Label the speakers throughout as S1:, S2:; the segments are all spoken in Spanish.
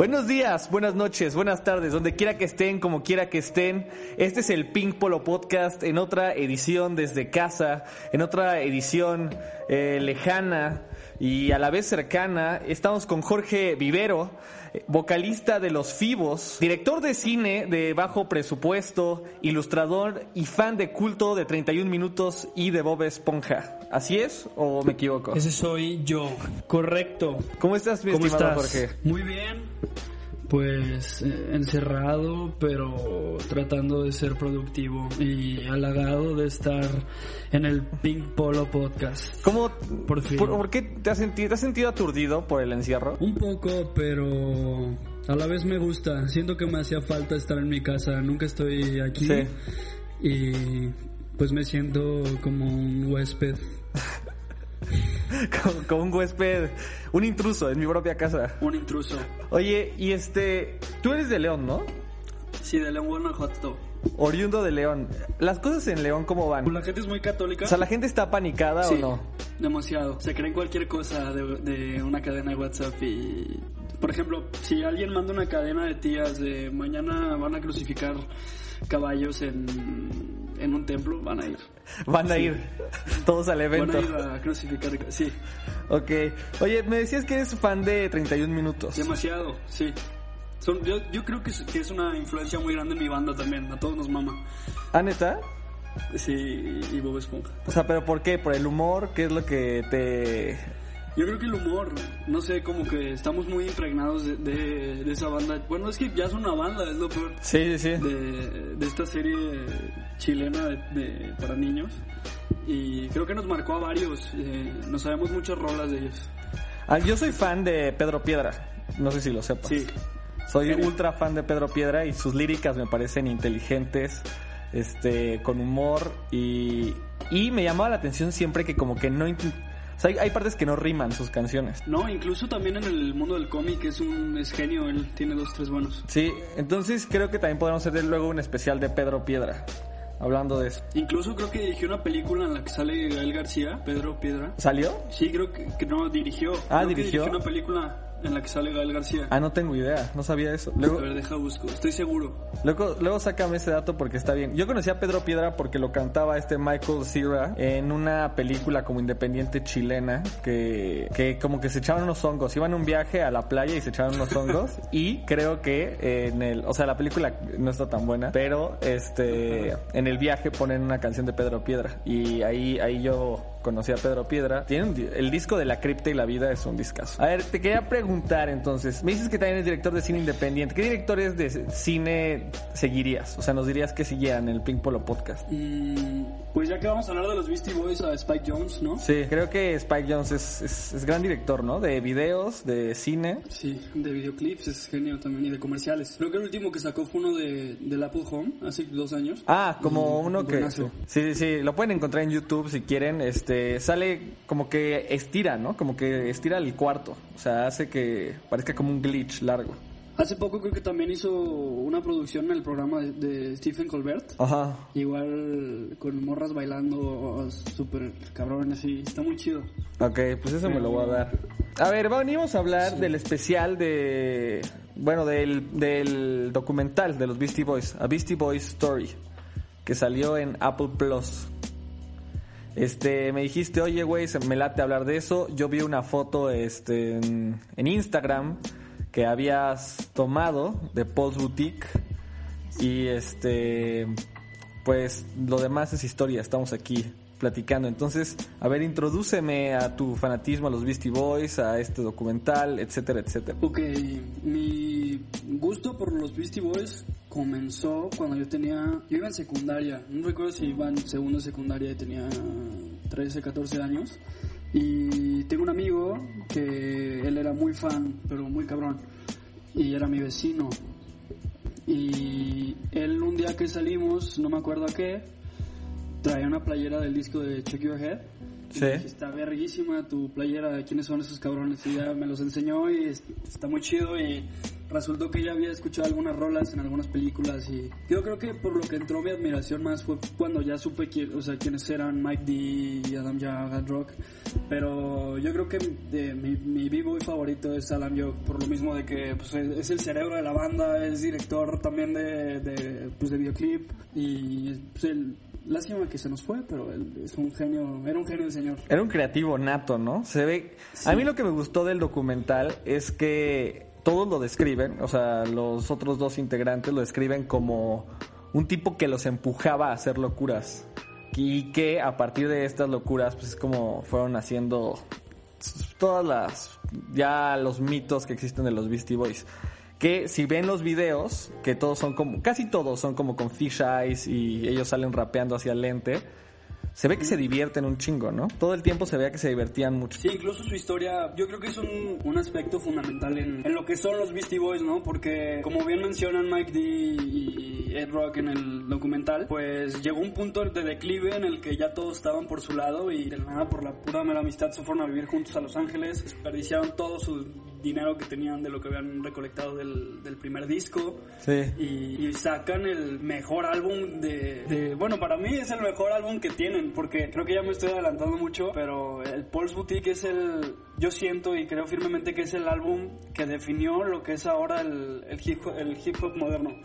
S1: Buenos días, buenas noches, buenas tardes, donde quiera que estén, como quiera que estén. Este es el Pink Polo Podcast en otra edición desde casa, en otra edición eh, lejana y a la vez cercana. Estamos con Jorge Vivero, vocalista de Los Fibos, director de cine de bajo presupuesto, ilustrador y fan de culto de 31 minutos y de Bob Esponja. ¿Así es o me equivoco?
S2: Ese soy yo, correcto.
S1: ¿Cómo estás, mi
S2: ¿Cómo
S1: estimado
S2: estás?
S1: Jorge?
S2: Muy bien. Pues eh, encerrado, pero tratando de ser productivo y halagado de estar en el Pink Polo Podcast.
S1: ¿Cómo,
S2: Por fin.
S1: ¿Por, por qué te has, sentido, te has sentido aturdido por el encierro?
S2: Un poco, pero a la vez me gusta. Siento que me hacía falta estar en mi casa. Nunca estoy aquí.
S1: Sí.
S2: Y pues me siento como un huésped.
S1: como, como un huésped, un intruso en mi propia casa.
S2: Un intruso.
S1: Oye, y este, tú eres de León, ¿no?
S2: Sí, de León, Guanajuato.
S1: Oriundo de León. Las cosas en León, ¿cómo van?
S2: La gente es muy católica.
S1: O sea, ¿la gente está panicada
S2: Sí,
S1: o no?
S2: demasiado. Se creen cualquier cosa de, de una cadena de WhatsApp y... Por ejemplo, si alguien manda una cadena de tías de mañana van a crucificar caballos en, en un templo, van a ir.
S1: Van a ir todos al
S2: Van
S1: evento.
S2: a ir a crucificar, sí,
S1: Ok. Oye, me decías que eres fan de 31 minutos.
S2: demasiado, sí. Son, yo, yo creo que es, que es una influencia muy grande en mi banda también, a todos nos mama.
S1: ¿Ah, neta?
S2: Sí, y Bob Esponja.
S1: O sea, ¿pero por qué? ¿Por el humor? ¿Qué es lo que te...?
S2: Yo creo que el humor, no sé, como que estamos muy impregnados de, de, de esa banda. Bueno, es que ya es una banda, es lo peor.
S1: Sí, sí, sí.
S2: de, de esta serie chilena de, de- para niños y creo que nos marcó a varios eh, nos sabemos muchas rolas de ellos
S1: Ah, yo soy fan de Pedro Piedra. No sé si lo sepas.
S2: sí
S1: Soy ultra fan de Pedro Piedra y sus líricas me parecen inteligentes, este, con humor y, y me llamaba la atención siempre que como que no... O sea, hay, hay partes que no riman sus canciones.
S2: no incluso también en el mundo del cómic es un es genio él tiene dos tres buenos
S1: Sí, entonces creo que también podemos hacer luego un especial de Pedro Piedra, hablando de eso.
S2: incluso creo que dirigió una película en la que sale Gael García Pedro Piedra
S1: ¿Salió?
S2: sí creo que, que no dirigió
S1: Ah,
S2: Creo que
S1: ¿dirigió?
S2: una película en la que sale Gael García
S1: Ah, no tengo idea, no sabía eso.
S2: a ver deja busco estoy seguro
S1: luego, luego sácame ese dato porque está bien. Yo conocí a Pedro Piedra porque lo cantaba este Michael Cera en una película como independiente chilena que, que como que se echaban unos hongos. Iban a un viaje a la playa y se echaban unos hongos y creo que en el, o sea, la película no está tan buena, pero este, en el viaje ponen una canción de Pedro Piedra y ahí, ahí yo conocí a Pedro Piedra. Tiene un el disco de La cripta y la vida es un discazo. A ver, te quería preguntar entonces, me dices que también eres director de cine independiente. ¿Qué directores de cine seguirías? O sea, nos dirías que siguieran el Pink Polo Podcast.
S2: Mm, pues ya que vamos a hablar de los Beastie Boys a Spike Jones ¿no?
S1: Sí, creo que Spike Jones es, es, es gran director, ¿no? De videos, de cine.
S2: Sí, de videoclips es genio también y de comerciales. Creo que el último que sacó fue uno de, del Apple Home hace dos años.
S1: Ah, como uno que... Sí, sí, sí, lo pueden encontrar en YouTube si quieren. Este, sale como que estira, ¿no? Como que estira el cuarto. O sea, hace que parezca como un glitch largo.
S2: Hace poco creo que también hizo una producción en el programa de, de Stephen Colbert.
S1: Ajá.
S2: Igual con morras bailando súper cabrón así. Está muy chido.
S1: Ok, pues eso me lo voy a dar. A ver, venimos a hablar del especial de... Bueno, del, del documental de los Beastie Boys, A Beastie Boys Story, que salió en Apple Plus. Este, me dijiste, oye, güey, se me late hablar de eso. Yo vi una foto este, en, en Instagram que habías tomado de Post Boutique. Y este, pues lo demás es historia. Estamos aquí platicando. Entonces, a ver, introdúceme a tu fanatismo a los Beastie Boys, a este documental, etcétera, etcétera.
S2: Ok, mi gusto por los Beastie Boys comenzó cuando yo tenía, yo iba en secundaria, no recuerdo si iba en segundo de secundaria y tenía 13, 14 años. Y tengo un amigo que él era muy fan, pero muy cabrón, y era mi vecino. Y él un día que salimos, no me acuerdo a qué, traía una playera del disco de Check Your Head.
S1: Sí.
S2: dije, Está verguísima tu playera, ¿quiénes son esos cabrones? Y ya me los enseñó y es- está muy chido y resultó que ya había escuchado algunas rolas en algunas películas y yo creo que por lo que entró mi admiración más fue cuando ya supe quién, o sea, quiénes eran Mike D y Adam Hard Rock. Pero yo creo que de, mi, mi b-boy favorito es Alan Yo, por lo mismo de que pues, es el cerebro de la banda, es director también de, de, pues, de videoclip y pues, el Lástima que se nos fue, pero él es un genio, era un genio el señor.
S1: Era un creativo nato, ¿no? Se ve. A mí lo que me gustó del documental es que todos lo describen, o sea, los otros dos integrantes lo describen como un tipo que los empujaba a hacer locuras. Y que a partir de estas locuras, pues es como fueron haciendo todas las ya los mitos que existen de los Beastie Boys. Que si ven los videos, que todos son como, casi todos son como con fish eyes y ellos salen rapeando hacia el lente, se ve que se divierten un chingo, ¿no? Todo el tiempo se ve que se divertían mucho.
S2: Sí, incluso su historia, yo creo que es un, un aspecto fundamental en, en, lo que son los Beastie Boys, ¿no? Porque como bien mencionan Mike D y Ed Rock en el documental, pues llegó un punto de declive en el que ya todos estaban por su lado y de nada por la pura mera amistad se fueron a vivir juntos a Los Ángeles, desperdiciaron todo su dinero que tenían de lo que habían recolectado del, del primer disco
S1: sí.
S2: y, y, sacan el mejor álbum de, de, bueno para mí es el mejor álbum que tienen porque creo que ya me estoy adelantando mucho pero el Pulse Boutique es el yo siento y creo firmemente que es el álbum que definió lo que es ahora el, el, hip, el hip hop moderno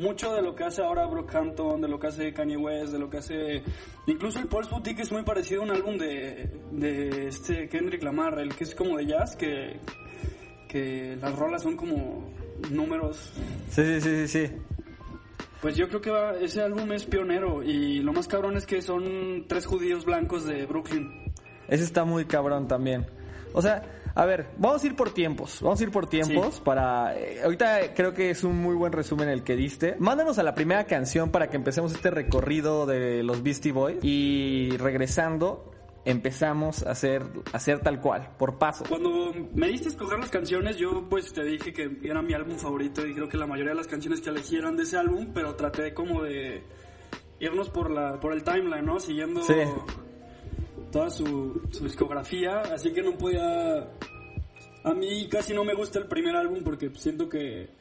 S2: mucho de lo que hace ahora Brockhampton, de lo que hace Kanye West, de lo que hace... Incluso el Pulse Boutique es muy parecido a un álbum de, de este Kendrick Lamar, el que es como de jazz, que, que las rolas son como números.
S1: Sí, sí, sí, sí. sí.
S2: Pues yo creo que va, ese álbum es pionero y lo más cabrón es que son tres judíos blancos de Brooklyn.
S1: Ese está muy cabrón también. O sea, a ver, vamos a ir por tiempos. Vamos a ir por tiempos sí. para... Eh, ahorita creo que es un muy buen resumen el que diste. Mándanos a la primera canción para que empecemos este recorrido de los Beastie Boys. Y regresando, empezamos a hacer, a hacer tal cual, por paso.
S2: Cuando me diste a escoger las canciones, yo pues te dije que era mi álbum favorito y creo que la mayoría de las canciones que elegí eran de ese álbum, pero traté como de irnos por la por el timeline, ¿no? Siguiendo
S1: sí.
S2: toda su, su discografía, así que no podía... A mí casi no me gusta el primer álbum porque siento que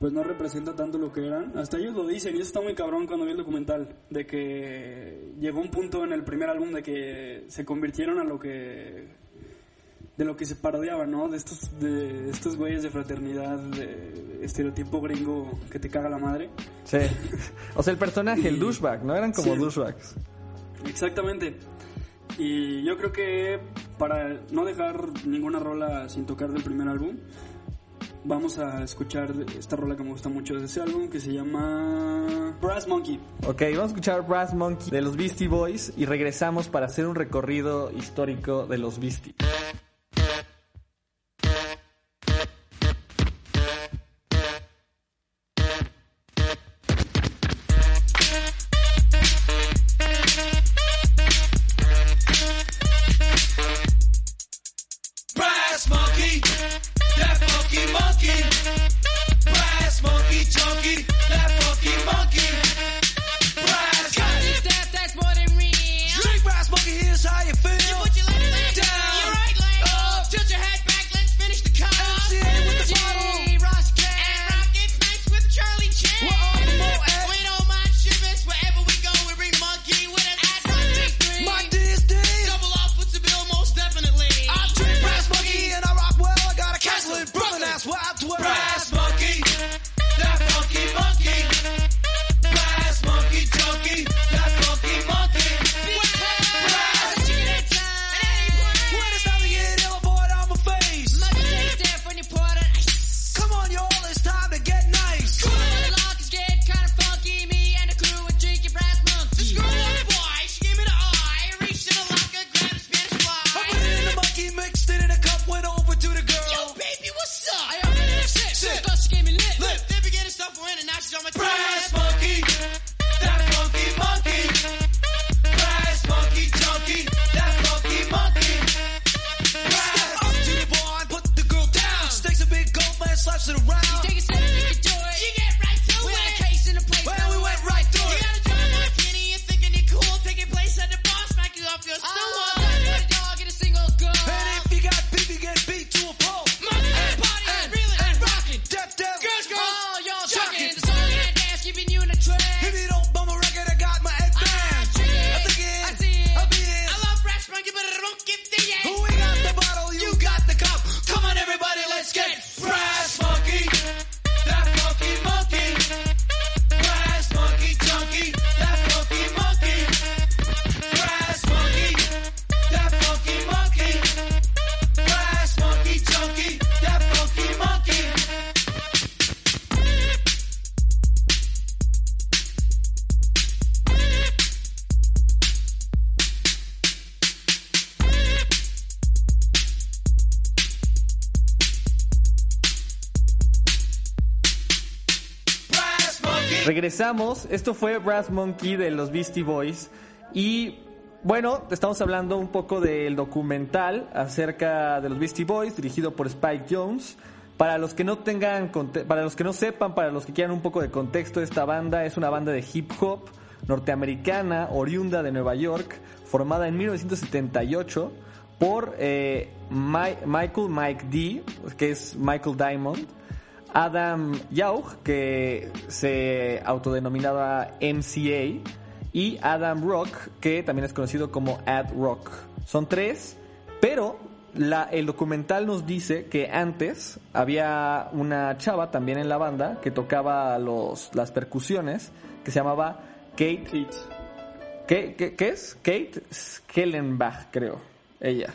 S2: pues no representa tanto lo que eran. Hasta ellos lo dicen, y eso está muy cabrón cuando vi el documental, de que llegó un punto en el primer álbum de que se convirtieron a lo que de lo que se parodiaban, ¿no? De estos de estos güeyes de fraternidad, de estereotipo gringo que te caga la madre.
S1: Sí. O sea, el personaje, el douchebag, ¿no? Eran como sí. douchebags.
S2: Exactamente. Y yo creo que para no dejar ninguna rola sin tocar del primer álbum, vamos a escuchar esta rola que me gusta mucho de ese álbum que se llama Brass Monkey.
S1: Ok, vamos a escuchar Brass Monkey de los Beastie Boys y regresamos para hacer un recorrido histórico de los Beastie. Esto fue Brass Monkey de los Beastie Boys. Y bueno, estamos hablando un poco del documental acerca de los Beastie Boys, dirigido por Spike Jones. Para los que no tengan, para los que no sepan, para los que quieran un poco de contexto, esta banda es una banda de hip hop norteamericana, oriunda de Nueva York, formada en 1978 por eh, Michael Mike D, que es Michael Diamond, Adam Yauch, que se autodenominaba MCA, y Adam Rock, que también es conocido como Ad Rock. Son tres, pero la, el documental nos dice que antes había una chava también en la banda que tocaba los, las percusiones, que se llamaba Kate.
S2: Kate.
S1: ¿Qué, qué, es? Kate Skellenbach, creo. Ella.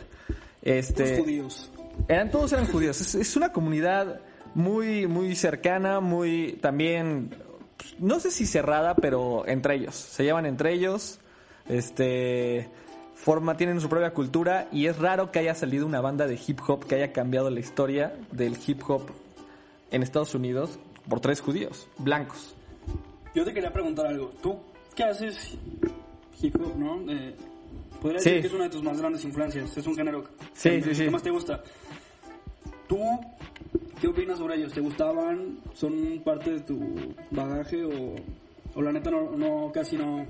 S1: Este,
S2: Los judíos.
S1: Eran, todos eran judíos. Es, es una comunidad muy, muy cercana, muy también, no sé si cerrada, pero entre ellos. Se llevan entre ellos. Este forma, tienen su propia cultura y es raro que haya salido una banda de hip hop que haya cambiado la historia del hip hop en Estados Unidos por tres judíos, blancos.
S2: Yo te quería preguntar algo. ¿Tú qué haces hip hop, no? Eh, podría
S1: Sí.
S2: decir que es una de tus más grandes influencias. Es un género
S1: Sí,
S2: que
S1: sí, sí.
S2: que más te gusta. ¿Tú qué opinas sobre ellos? ¿Te gustaban? ¿Son parte de tu bagaje o, o la neta no, no casi no,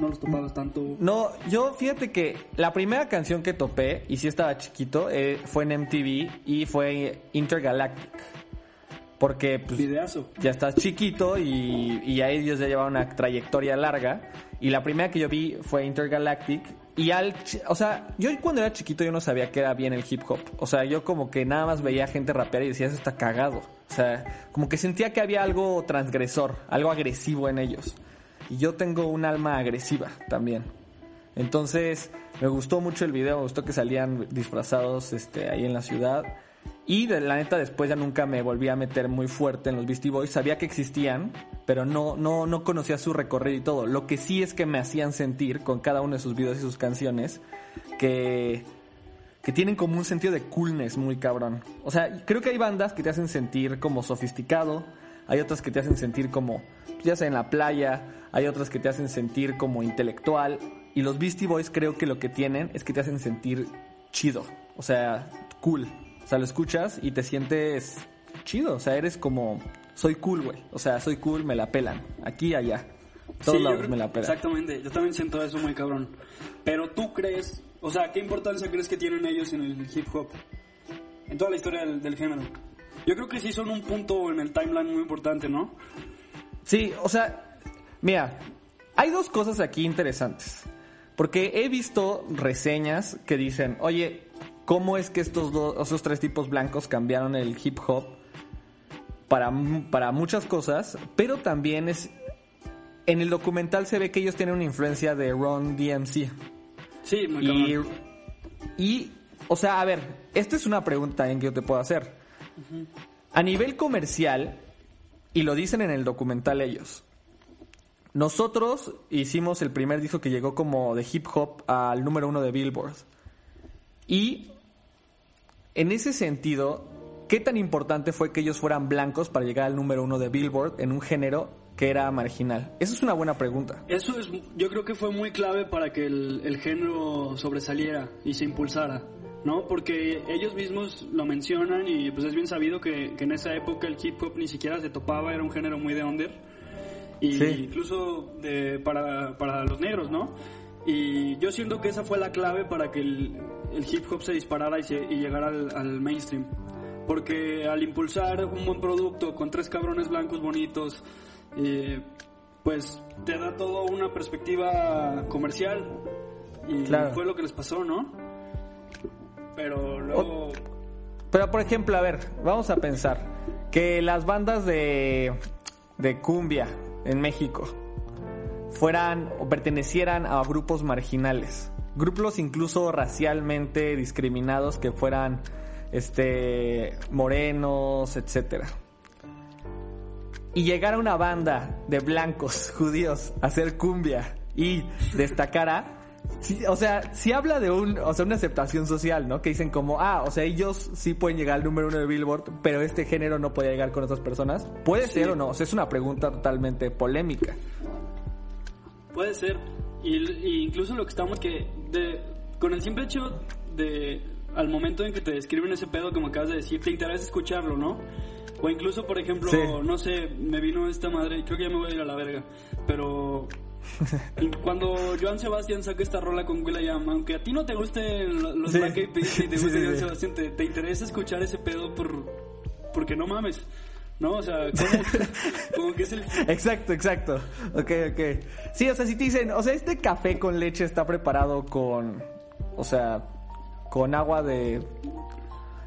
S2: no los topabas tanto?
S1: No, yo fíjate que la primera canción que topé, y sí estaba chiquito, eh, fue en MTV y fue Intergalactic. Porque pues,
S2: Videazo.
S1: ya estás chiquito y, y a ellos ya llevaban una trayectoria larga. Y la primera que yo vi fue Intergalactic. Y al, o sea, yo cuando era chiquito yo no sabía que era bien el hip hop. O sea, yo como que nada más veía gente rapear y decía, eso está cagado. O sea, como que sentía que había algo transgresor, algo agresivo en ellos. Y yo tengo un alma agresiva también. Entonces, me gustó mucho el video, me gustó que salían disfrazados este, ahí en la ciudad. Y de la neta después ya nunca me volví a meter muy fuerte en los Beastie Boys. Sabía que existían, pero no, no, no conocía su recorrido y todo. Lo que sí es que me hacían sentir con cada uno de sus videos y sus canciones que, que tienen como un sentido de coolness muy cabrón. O sea, creo que hay bandas que te hacen sentir como sofisticado, hay otras que te hacen sentir como, ya sea en la playa, hay otras que te hacen sentir como intelectual. Y los Beastie Boys creo que lo que tienen es que te hacen sentir chido, o sea, cool. O sea, lo escuchas y te sientes chido, o sea, eres como, soy cool, güey. O sea, soy cool, me la pelan. Aquí, allá. Todos
S2: Sí,
S1: lados
S2: creo-
S1: me la pelan.
S2: Exactamente, yo también siento eso muy cabrón. Pero tú crees, o sea, ¿qué importancia crees que tienen ellos en el hip hop? En toda la historia del, del género. Yo creo que sí son un punto en el timeline muy importante, ¿no?
S1: Sí, o sea, mira, hay dos cosas aquí interesantes. Porque he visto reseñas que dicen, oye, ¿cómo es que estos dos, esos tres tipos blancos cambiaron el hip hop para, para muchas cosas? Pero también es, en el documental se ve que ellos tienen una influencia de Ron DMC.
S2: Sí, muy
S1: Y,
S2: cabrón.
S1: y, o sea, a ver, esta es una pregunta en que yo te puedo hacer. A nivel comercial, y lo dicen en el documental ellos, nosotros hicimos el primer disco que llegó como de hip hop al número uno de Billboard. Y en ese sentido, ¿qué tan importante fue que ellos fueran blancos para llegar al número uno de Billboard en un género que era marginal? Esa es una buena pregunta.
S2: Eso es, yo creo que fue muy clave para que el, el género sobresaliera y se impulsara, ¿no? Porque ellos mismos lo mencionan y pues es bien sabido que, que en esa época el hip hop ni siquiera se topaba, era un género muy de under. Y
S1: Sí.
S2: incluso de, para, para los negros, ¿no? Y yo siento que esa fue la clave para que el, el hip hop se disparara y, se- y llegara al, al mainstream. Porque al impulsar un buen producto con tres cabrones blancos bonitos, eh, pues te da toda una perspectiva comercial. Y
S1: Claro.
S2: fue lo que les pasó, ¿no? Pero luego...
S1: Pero por ejemplo, a ver, vamos a pensar que las bandas de, de cumbia en México fueran o pertenecieran a grupos marginales, grupos incluso racialmente discriminados que fueran este morenos, etcétera. Y llegara una banda de blancos judíos a hacer cumbia y destacara, Sí, o sea, sí habla de un, o sea, una aceptación social, ¿no? Que dicen como, ah, o sea, ellos sí pueden llegar al número uno de Billboard, pero este género no puede llegar con otras personas. ¿Puede ser o no? O sea, es una pregunta totalmente polémica.
S2: Puede ser. Y, y incluso lo que estamos que, de, con el simple hecho de, al momento en que te describen ese pedo, como acabas de decir, te interesa escucharlo, ¿no? O incluso, por ejemplo,
S1: Sí.
S2: no sé, me vino esta madre, creo que ya me voy a ir a la verga, pero cuando Joan Sebastián saca esta rola con Will.i.am, aunque a ti no te gusten lo- los
S1: Sí.
S2: Black Eyed Peas y te guste
S1: sí,
S2: Joan. Sebastián, te, te interesa escuchar ese pedo por porque no mames, ¿no? O sea, como, que es el...
S1: Exacto, exacto. Ok, ok. Sí, o sea, si te dicen, o sea, este café con leche está preparado con, o sea, con agua de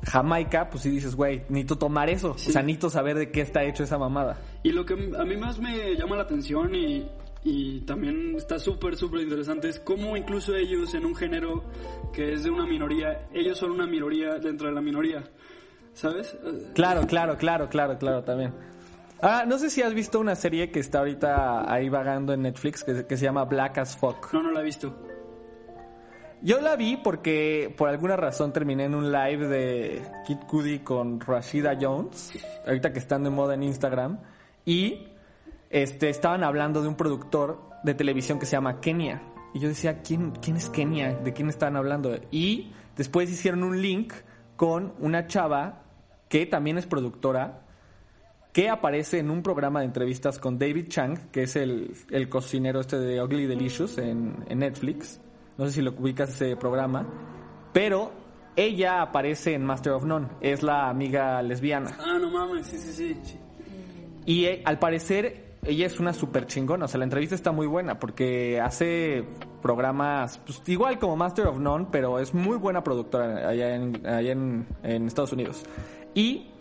S1: Jamaica, pues sí dices, güey, necesito tomar eso. O sea, necesito saber de qué está hecho esa mamada.
S2: Y lo que a mí más me llama la atención y, y también está súper, súper interesante es cómo incluso ellos en un género que es de una minoría, ellos son una minoría dentro de la minoría, ¿sabes?
S1: Claro, claro, claro, claro, claro, también. Ah, no sé si has visto una serie que está ahorita ahí vagando en Netflix que, que se llama Black as Fuck.
S2: No, no la he visto.
S1: Yo la vi porque por alguna razón terminé en un live de Kid Cudi con Rashida Jones, ahorita que están de moda en Instagram, y este estaban hablando de un productor de televisión que se llama Kenia. Y yo decía, ¿quién, quién es Kenia? ¿De quién estaban hablando? Y después hicieron un link con una chava que también es productora, que aparece en un programa de entrevistas con David Chang, que es el, el cocinero este de Ugly Delicious en, en Netflix. No sé si lo ubicas ese programa. Pero ella aparece en Master of None. Es la amiga lesbiana.
S2: Ah, no mames, sí, sí, sí.
S1: Y eh, al parecer ella es una súper chingona. O sea, la entrevista está muy buena porque hace programas pues, igual como Master of None, pero es muy buena productora allá en, allá en, en Estados Unidos. Y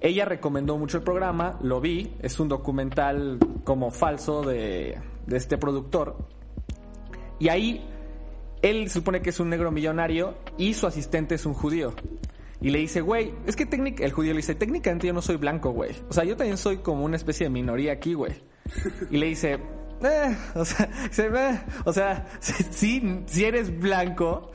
S1: ella recomendó mucho el programa, lo vi, es un documental como falso de, de este productor. Y ahí él supone que es un negro millonario y su asistente es un judío. Y le dice, güey, es que técnic el judío le dice, técnicamente yo no soy blanco, güey. O sea, yo también soy como una especie de minoría aquí, güey. Y le dice, eh, o sea, dice, "Eh", o sea, sí, sí eres blanco,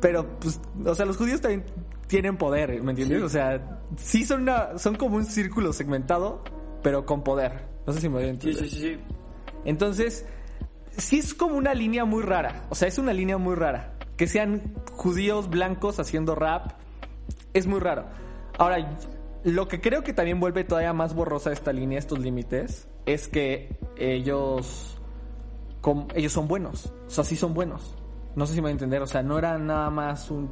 S1: pero pues, o sea, los judíos también tienen poder, ¿me entiendes? O sea, sí son una, son como un círculo segmentado, pero con poder. No sé si me voy a
S2: Sí,
S1: entender.
S2: sí, sí, sí.
S1: Entonces, sí es como una línea muy rara. O sea, es una línea muy rara. Que sean judíos blancos haciendo rap. Es muy raro. Ahora, lo que creo que también vuelve todavía más borrosa esta línea, estos límites, es que ellos. ellos son buenos. O sea, sí son buenos. No sé si me voy a entender. O sea, no era nada más un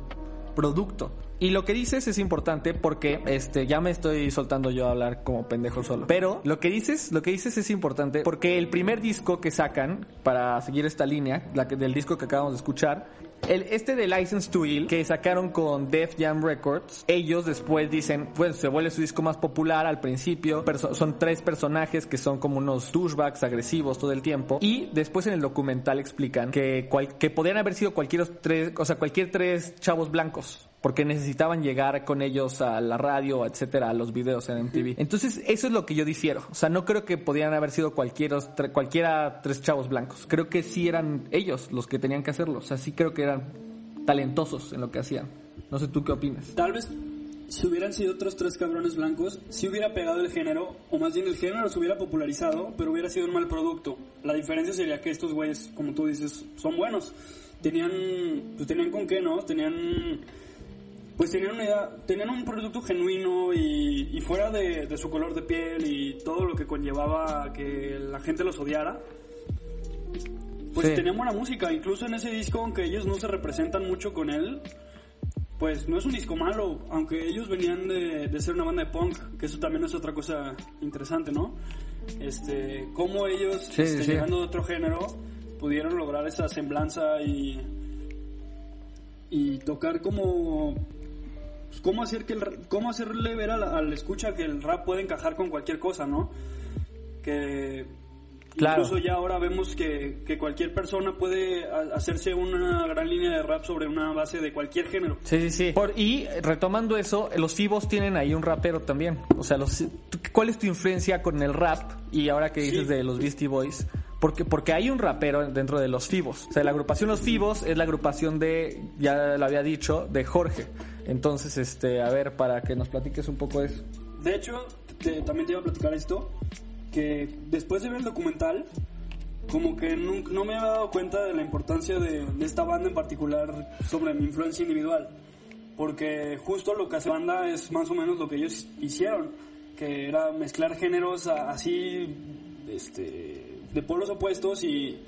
S1: producto. Y lo que dices es importante porque este ya me estoy soltando yo a hablar como pendejo solo. Pero lo que dices, lo que dices es importante porque el primer disco que sacan para seguir esta línea, la que, del disco que acabamos de escuchar, el, este de License to Ill que sacaron con Def Jam Records, ellos después dicen, pues se vuelve su disco más popular al principio, son tres personajes que son como unos douchebags agresivos todo el tiempo y después en el documental explican que cual- que podían haber sido cualquier tres, o sea, cualquier tres chavos blancos porque necesitaban llegar con ellos a la radio, etcétera, a los videos en MTV. Entonces, eso es lo que yo difiero. O sea, no creo que podían haber sido cualquiera, cualquiera tres chavos blancos. Creo que sí eran ellos los que tenían que hacerlo. O sea, sí creo que eran talentosos en lo que hacían. No sé tú qué opinas.
S2: Tal vez si hubieran sido otros tres cabrones blancos, si hubiera pegado el género, o más bien el género se hubiera popularizado, pero hubiera sido un mal producto. La diferencia sería que estos güeyes, como tú dices, son buenos. Tenían, pues tenían con qué, ¿no? Tenían, pues tenían una idea, tenían un producto genuino y, y fuera de, de su color de piel y todo lo que conllevaba que la gente los odiara. Pues
S1: Sí.
S2: tenían buena música, incluso en ese disco, aunque ellos no se representan mucho con él, pues no es un disco malo, aunque ellos venían de, de ser una banda de punk, que eso también es otra cosa interesante, ¿no? Este, cómo ellos,
S1: Sí,
S2: este,
S1: sí.
S2: llegando de otro género, pudieron lograr esa semblanza y, y tocar como, pues, cómo hacer que el, cómo hacerle ver al, al escucha que el rap puede encajar con cualquier cosa, ¿no? Que
S1: Claro.
S2: incluso ya ahora vemos que, que cualquier persona puede hacerse una gran línea de rap sobre una base de cualquier género.
S1: Sí, sí, sí. Por- y retomando eso, los Fibos tienen ahí un rapero también. O sea, los, ¿tú- ¿cuál es tu influencia con el rap? Y ahora que dices
S2: Sí.
S1: de los Beastie Boys, Porque, porque hay un rapero dentro de los Fibos. O sea, la agrupación Los Fibos es la agrupación de, ya lo había dicho, de Jorge. Entonces, este, a ver, para que nos platiques un poco de eso.
S2: De hecho, te- también te iba a platicar esto, que después de ver el documental, como que nun- no, me había dado cuenta de la importancia de, de esta banda en particular sobre mi influencia individual. Porque justo lo que hace banda es más o menos lo que ellos hicieron, que era mezclar géneros a- así, este, de polos opuestos y,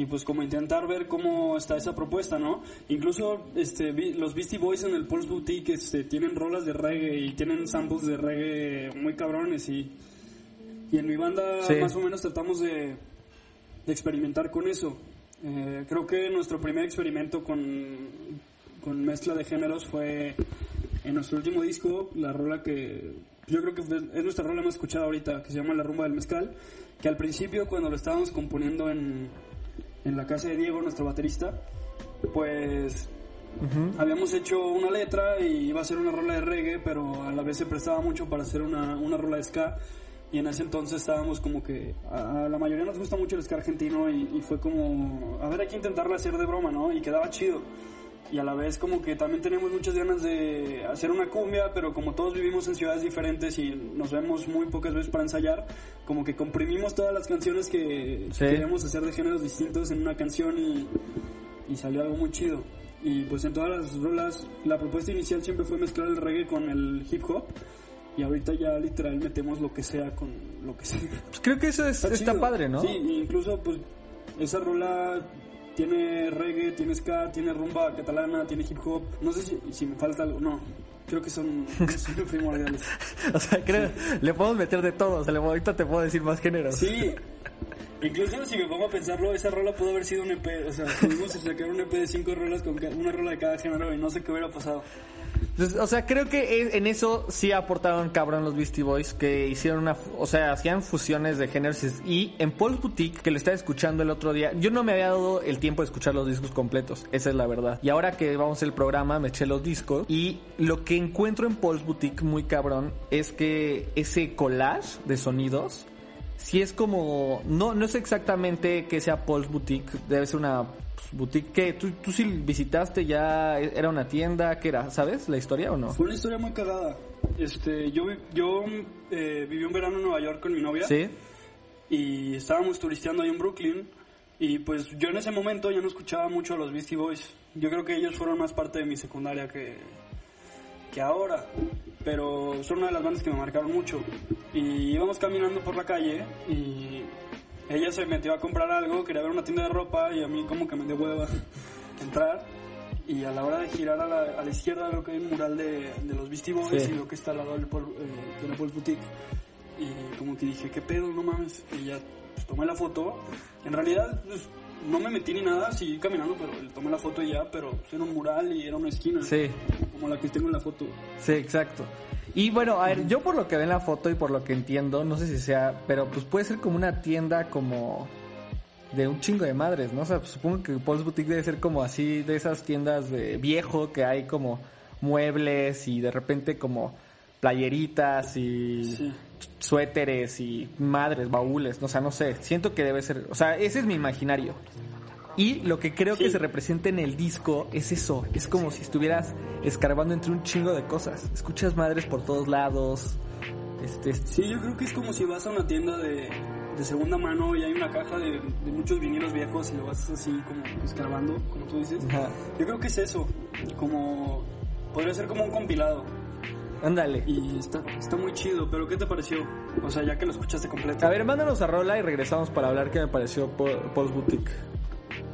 S2: y pues como intentar ver cómo está esa propuesta, ¿no? Incluso este, los Beastie Boys en el Pulse Boutique este, tienen rolas de reggae y tienen samples de reggae muy cabrones y, y en mi banda
S1: Sí.
S2: más o menos tratamos de, de experimentar con eso. Eh, creo que nuestro primer experimento con, con mezcla de géneros fue en nuestro último disco, la rola que yo creo que es nuestra rola más escuchada ahorita, que se llama La Rumba del Mezcal, que al principio cuando lo estábamos componiendo en, en la casa de Diego, nuestro baterista, pues habíamos hecho una letra y iba a ser una rola de reggae, pero a la vez se prestaba mucho para hacer una, una rola de ska. Y en ese entonces estábamos como que a, a la mayoría nos gusta mucho el ska argentino y, y fue como, a ver, hay que intentarlo hacer de broma, ¿no? Y quedaba chido. Y a la vez como que también tenemos muchas ganas de hacer una cumbia, pero como todos vivimos en ciudades diferentes y nos vemos muy pocas veces para ensayar, como que comprimimos todas las canciones que
S1: Sí.
S2: queríamos hacer de géneros distintos en una canción y, y salió algo muy chido. Y pues en todas las rolas, la propuesta inicial siempre fue mezclar el reggae con el hip hop. Y ahorita ya literal metemos lo que sea con lo que sea.
S1: Pues creo que eso es- está,
S2: chido.
S1: padre, ¿no?
S2: Sí, incluso pues esa rola tiene reggae, tiene ska, tiene rumba catalana, tiene hip hop. No sé si, si me falta algo, no. Creo que son, son primordiales.
S1: O sea, creo, le podemos meter de todo. O sea, le- ahorita te puedo decir más géneros.
S2: Sí. Incluso si me pongo a pensarlo, esa rola pudo haber sido un EP. O sea, pudimos sacar un EP de cinco rolas con una rola de cada género y no sé qué hubiera pasado.
S1: O sea, creo que en eso sí aportaron cabrón los Beastie Boys, que hicieron una, o sea, hacían fusiones de géneros. Y en Paul's Boutique, que lo estaba escuchando el otro día, yo no me había dado el tiempo de escuchar los discos completos, esa es la verdad. Y ahora que vamos al programa, me eché los discos. Y lo que encuentro en Paul's Boutique muy cabrón es que ese collage de sonidos, si es como, no, no es exactamente que sea Paul's Boutique, debe ser una pues, boutique que tú, tú sí visitaste ya, era una tienda, ¿qué era? ¿Sabes la historia o no?
S2: Fue una historia muy cagada. Este, yo yo eh, viví un verano en Nueva York con mi novia.
S1: Sí.
S2: y estábamos turisteando ahí en Brooklyn y pues yo en ese momento ya no escuchaba mucho a los Beastie Boys. Yo creo que ellos fueron más parte de mi secundaria que, que ahora, pero son una de las bandas que me marcaron mucho. Y íbamos caminando por la calle y ella se metió a comprar algo, quería ver una tienda de ropa y a mí como que me dio hueva entrar. Y a la hora de girar a la, a la izquierda veo que hay un mural de, de los Boys
S1: Sí.
S2: y veo que está al lado del Paul- eh, de la Paul's Boutique. Y como que dije, ¿qué pedo? No mames. Y ya pues, tomé la foto. En realidad, pues, no me metí ni nada, seguí caminando, pero tomé la foto y ya. Pero pues, era un mural y era una esquina.
S1: Sí.
S2: Como la que tengo en la foto.
S1: Sí, exacto. Y bueno, a ver, yo por lo que veo en la foto y por lo que entiendo, no sé si sea, pero pues puede ser como una tienda como de un chingo de madres, ¿no? O sea, pues, supongo que Paul's Boutique debe ser como así de esas tiendas de viejo que hay como muebles y de repente como playeritas y
S2: Sí.
S1: suéteres y madres, baúles, no, o sea, no sé, siento que debe ser, o sea, ese es mi imaginario. Y lo que creo que
S2: Sí.
S1: se representa en el disco es eso, es como si estuvieras escarbando entre un chingo de cosas. Escuchas madres por todos lados. Este,
S2: Sí, yo creo que es como si vas a una tienda de, de segunda mano y hay una caja de, de muchos vinilos viejos y lo vas así como escarbando, como tú dices.
S1: Ajá.
S2: Yo creo que es eso. Como. Podría ser como un compilado.
S1: ándale.
S2: Y está, está muy chido, pero ¿qué te pareció? O sea, ya que lo escuchaste completo.
S1: A ver, mándanos a Rola y regresamos para hablar qué me pareció Paul- Paul's Boutique.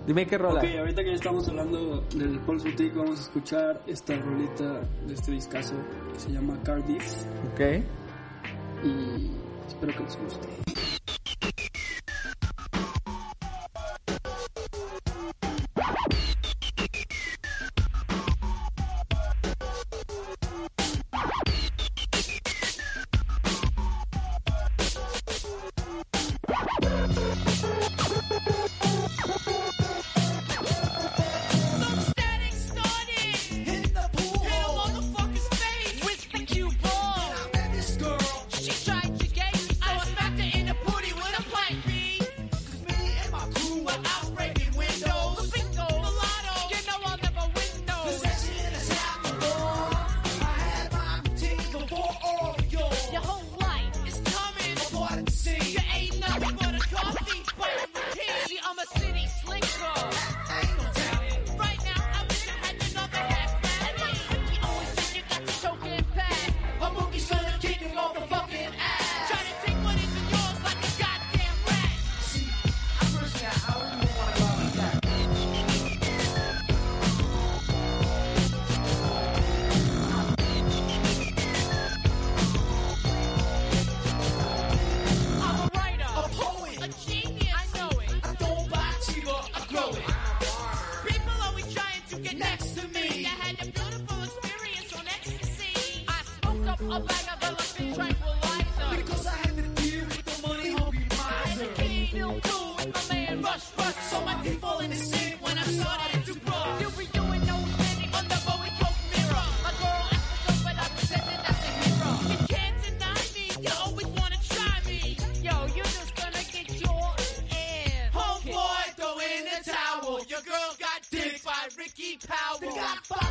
S1: Dime qué rola.
S2: Ok, ahorita que ya estamos hablando del Pulse Boutique, vamos a escuchar esta rolita de este discazo que se llama Cardiff
S1: Ok.
S2: y espero que les guste.
S3: Fox,